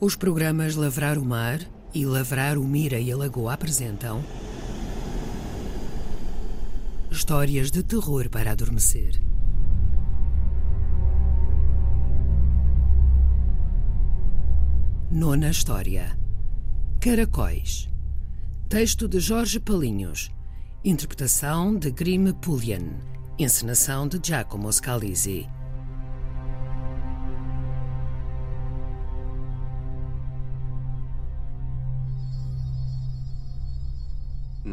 Os programas Lavrar o Mar e Lavrar o Mira e a Lagoa apresentam Histórias de terror para adormecer. Nona História. Caracóis. Texto de Jorge Palinhos. Interpretação de Grimm Pullian Encenação de Giacomo Scalisi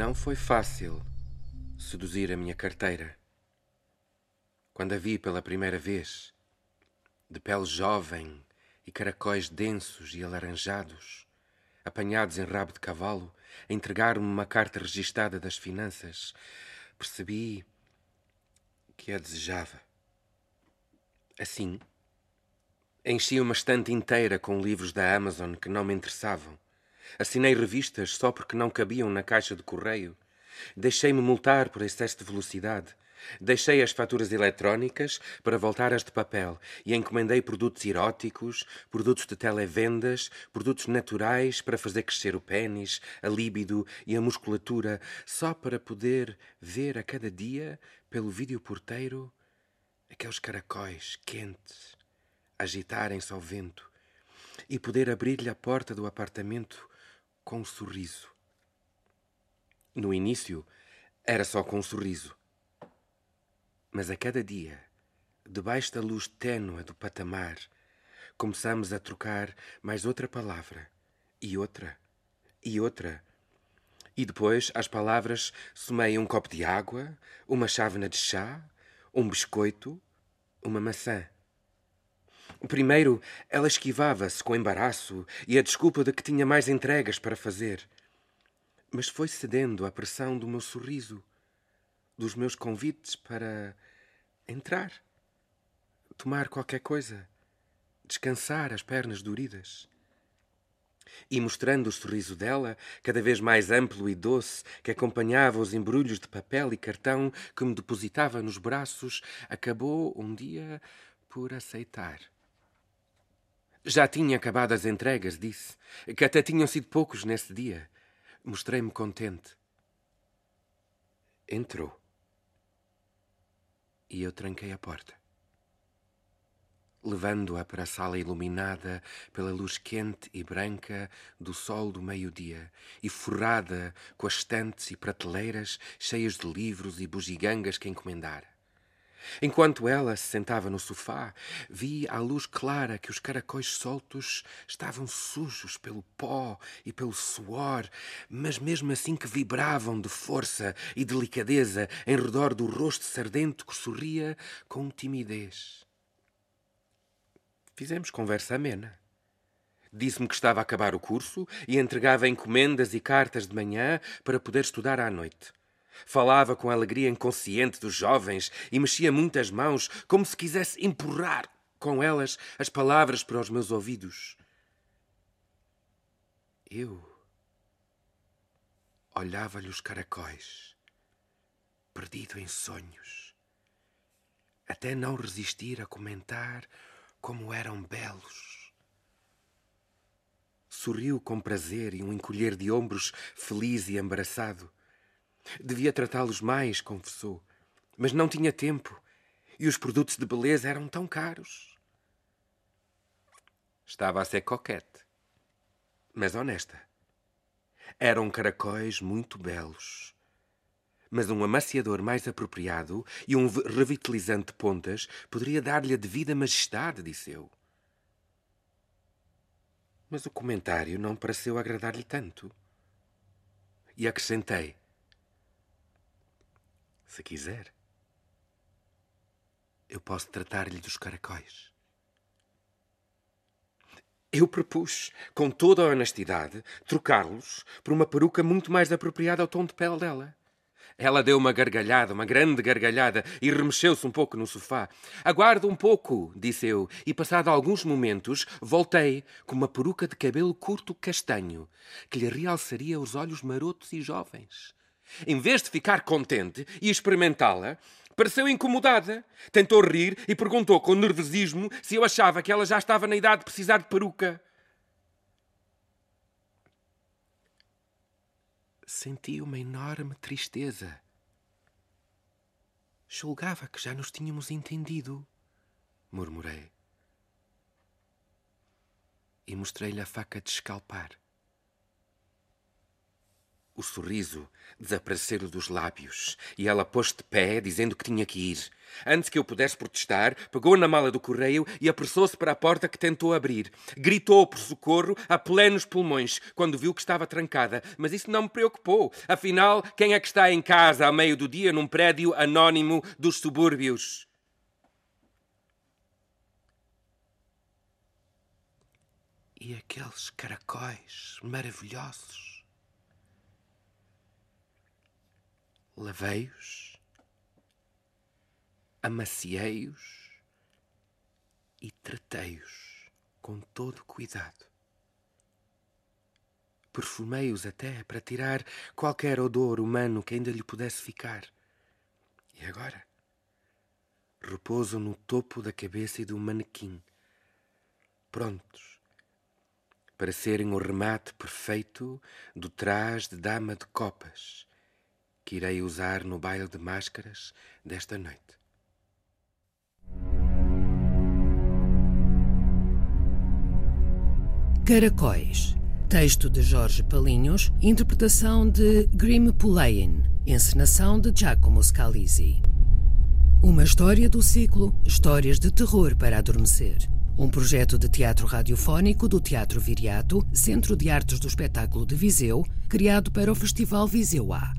Não foi fácil seduzir a minha carteira. Quando a vi pela primeira vez, de pele jovem e caracóis densos e alaranjados, apanhados em rabo de cavalo, a entregar-me uma carta registada das finanças, percebi que a desejava. Assim, enchi uma estante inteira com livros da Amazon que não me interessavam Assinei revistas só porque não cabiam na caixa de correio. Deixei-me multar por excesso de velocidade. Deixei as faturas eletrónicas para voltar às de papel e encomendei produtos eróticos, produtos de televendas, produtos naturais para fazer crescer o pênis, a líbido e a musculatura, só para poder ver a cada dia, pelo vídeo porteiro, aqueles caracóis quentes agitarem-se ao vento e poder abrir-lhe a porta do apartamento com um sorriso. No início, era só com um sorriso. Mas a cada dia, debaixo da luz ténua do patamar, começamos a trocar mais outra palavra, e outra, e outra. E depois às palavras somei um copo de água, uma chávena de chá, um biscoito, uma maçã. Primeiro, ela esquivava-se com embaraço e a desculpa de que tinha mais entregas para fazer. Mas foi cedendo à pressão do meu sorriso, dos meus convites para entrar, tomar qualquer coisa, descansar as pernas doridas. E mostrando o sorriso dela, cada vez mais amplo e doce, que acompanhava os embrulhos de papel e cartão que me depositava nos braços, acabou um dia por aceitar. Já tinha acabado as entregas, disse, que até tinham sido poucos nesse dia. Mostrei-me contente. Entrou. E eu tranquei a porta. Levando-a para a sala iluminada pela luz quente e branca do sol do meio-dia e forrada com as estantes e prateleiras cheias de livros e bugigangas que encomendara. Enquanto ela se sentava no sofá, vi à luz clara que os caracóis soltos estavam sujos pelo pó e pelo suor, mas mesmo assim que vibravam de força e delicadeza em redor do rosto sardento que sorria com timidez. Fizemos conversa amena. Disse-me que estava a acabar o curso e entregava encomendas e cartas de manhã para poder estudar à noite. Falava com a alegria inconsciente dos jovens e mexia muitas mãos, como se quisesse empurrar com elas as palavras para os meus ouvidos. Eu olhava-lhe os caracóis, perdido em sonhos, até não resistir a comentar como eram belos. Sorriu com prazer e um encolher de ombros feliz e embaraçado. Devia tratá-los mais, confessou, mas não tinha tempo e os produtos de beleza eram tão caros. Estava a ser coquete, mas honesta. Eram caracóis muito belos. Mas um amaciador mais apropriado e um revitalizante de pontas poderia dar-lhe a devida majestade, disse eu. Mas o comentário não pareceu agradar-lhe tanto. E acrescentei: se quiser, eu posso tratar-lhe dos caracóis. Eu propus, com toda a honestidade, trocá-los por uma peruca muito mais apropriada ao tom de pele dela. Ela deu uma gargalhada, uma grande gargalhada, e remexeu-se um pouco no sofá. Aguarda um pouco, disse eu, e passado alguns momentos, voltei com uma peruca de cabelo curto castanho, que lhe realçaria os olhos marotos e jovens. Em vez de ficar contente e experimentá-la, pareceu incomodada. Tentou rir e perguntou com nervosismo se eu achava que ela já estava na idade de precisar de peruca. Senti uma enorme tristeza. Julgava que já nos tínhamos entendido, murmurei. E mostrei-lhe a faca de escalpar. O sorriso desapareceu dos lábios e ela pôs de pé, dizendo que tinha que ir. Antes que eu pudesse protestar, pegou na mala do correio e apressou-se para a porta que tentou abrir. Gritou por socorro a plenos pulmões quando viu que estava trancada, mas isso não me preocupou. Afinal, quem é que está em casa a meio do dia num prédio anónimo dos subúrbios? E aqueles caracóis maravilhosos lavei-os, amaciei-os e tratei-os com todo cuidado. Perfumei-os até para tirar qualquer odor humano que ainda lhe pudesse ficar. E agora? Repouso no topo da cabeça e do manequim, prontos para serem o remate perfeito do trás de dama de copas que irei usar no baile de máscaras desta noite. Caracóis. Texto de Jorge Palinhos, interpretação de Grim Pulein, encenação de Giacomo Scalisi. Uma história do ciclo Histórias de Terror para Adormecer. Um projeto de teatro radiofónico do Teatro Viriato, Centro de Artes do Espetáculo de Viseu, criado para o Festival Viseu A.